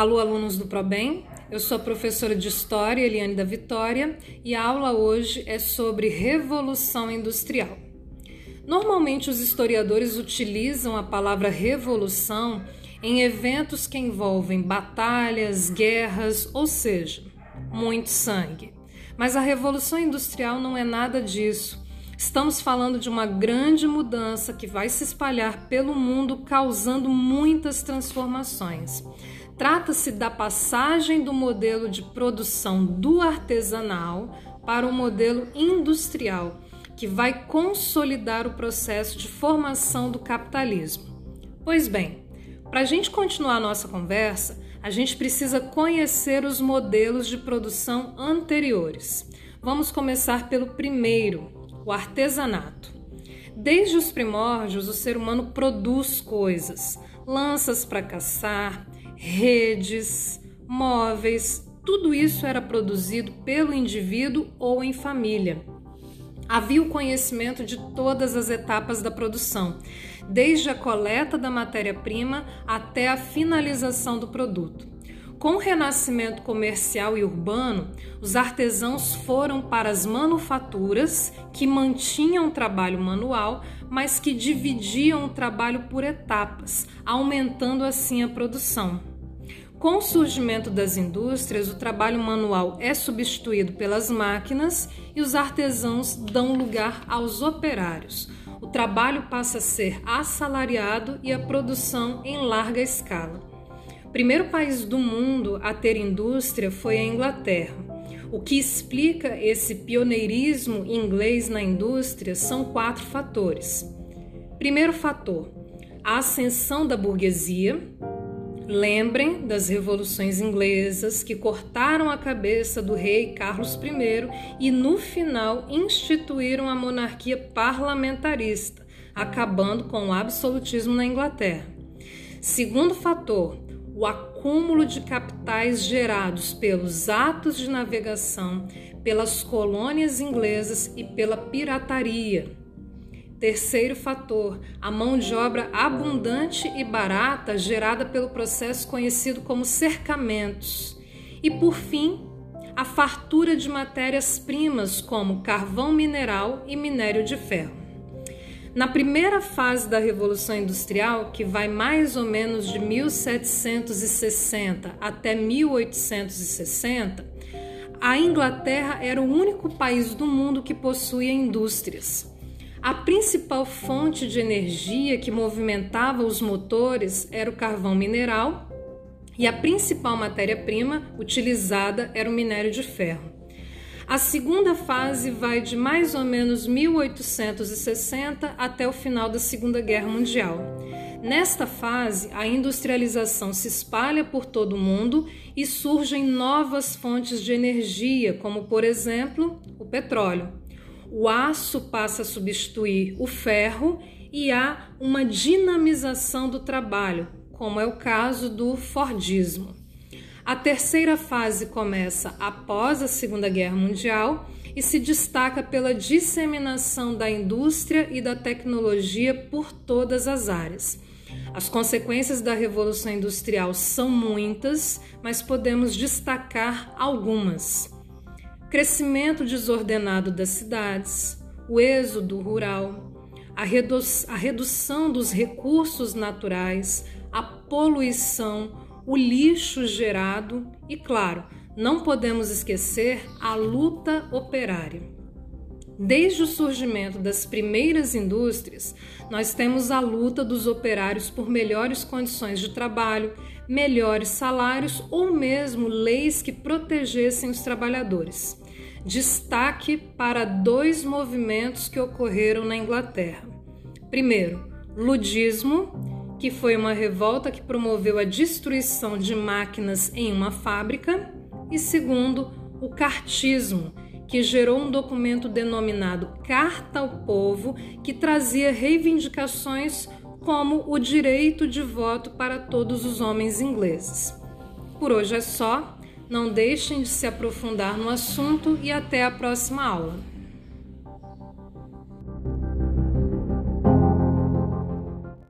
Alô, alunos do ProBem. Eu sou a professora de História, Eliane da Vitória, e a aula hoje é sobre Revolução Industrial. Normalmente, os historiadores utilizam a palavra revolução em eventos que envolvem batalhas, guerras, ou seja, muito sangue. Mas a Revolução Industrial não é nada disso. Estamos falando de uma grande mudança que vai se espalhar pelo mundo, causando muitas transformações. Trata-se da passagem do modelo de produção do artesanal para o modelo industrial, que vai consolidar o processo de formação do capitalismo. Pois bem, para a gente continuar a nossa conversa, a gente precisa conhecer os modelos de produção anteriores. Vamos começar pelo primeiro, o artesanato. Desde os primórdios, o ser humano produz coisas, lanças para caçar, redes, móveis, tudo isso era produzido pelo indivíduo ou em família. Havia o conhecimento de todas as etapas da produção, desde a coleta da matéria-prima até a finalização do produto. Com o renascimento comercial e urbano, os artesãos foram para as manufaturas que mantinham o trabalho manual, mas que dividiam o trabalho por etapas, aumentando assim a produção. Com o surgimento das indústrias, o trabalho manual é substituído pelas máquinas e os artesãos dão lugar aos operários. O trabalho passa a ser assalariado e a produção em larga escala. O primeiro país do mundo a ter indústria foi a Inglaterra. O que explica esse pioneirismo inglês na indústria são quatro fatores. Primeiro fator: a ascensão da burguesia, Lembrem das revoluções inglesas que cortaram a cabeça do rei Carlos I e, no final, instituíram a monarquia parlamentarista, acabando com o absolutismo na Inglaterra. Segundo fator, o acúmulo de capitais gerados pelos atos de navegação, pelas colônias inglesas e pela pirataria. Terceiro fator, a mão de obra abundante e barata gerada pelo processo conhecido como cercamentos. E por fim, a fartura de matérias-primas como carvão mineral e minério de ferro. Na primeira fase da Revolução Industrial, que vai mais ou menos de 1760 até 1860, a Inglaterra era o único país do mundo que possuía indústrias. A principal fonte de energia que movimentava os motores era o carvão mineral e a principal matéria-prima utilizada era o minério de ferro. A segunda fase vai de mais ou menos 1860 até o final da Segunda Guerra Mundial. Nesta fase, a industrialização se espalha por todo o mundo e surgem novas fontes de energia, como por exemplo o petróleo o aço passa a substituir o ferro e há uma dinamização do trabalho, como é o caso do Fordismo. A terceira fase começa após a Segunda Guerra Mundial e se destaca pela disseminação da indústria e da tecnologia por todas as áreas. As consequências da Revolução Industrial são muitas, mas podemos destacar algumas crescimento desordenado das cidades, o êxodo rural, a, redu a redução dos recursos naturais, a poluição, o lixo gerado e, claro, não podemos esquecer a luta operária. Desde o surgimento das primeiras indústrias, nós temos a luta dos operários por melhores condições de trabalho, melhores salários ou mesmo leis que protegessem os trabalhadores destaque para dois movimentos que ocorreram na Inglaterra. Primeiro, ludismo, que foi uma revolta que promoveu a destruição de máquinas em uma fábrica, e segundo, o cartismo, que gerou um documento denominado Carta ao Povo, que trazia reivindicações como o direito de voto para todos os homens ingleses. Por hoje é só. Não deixem de se aprofundar no assunto e até a próxima aula.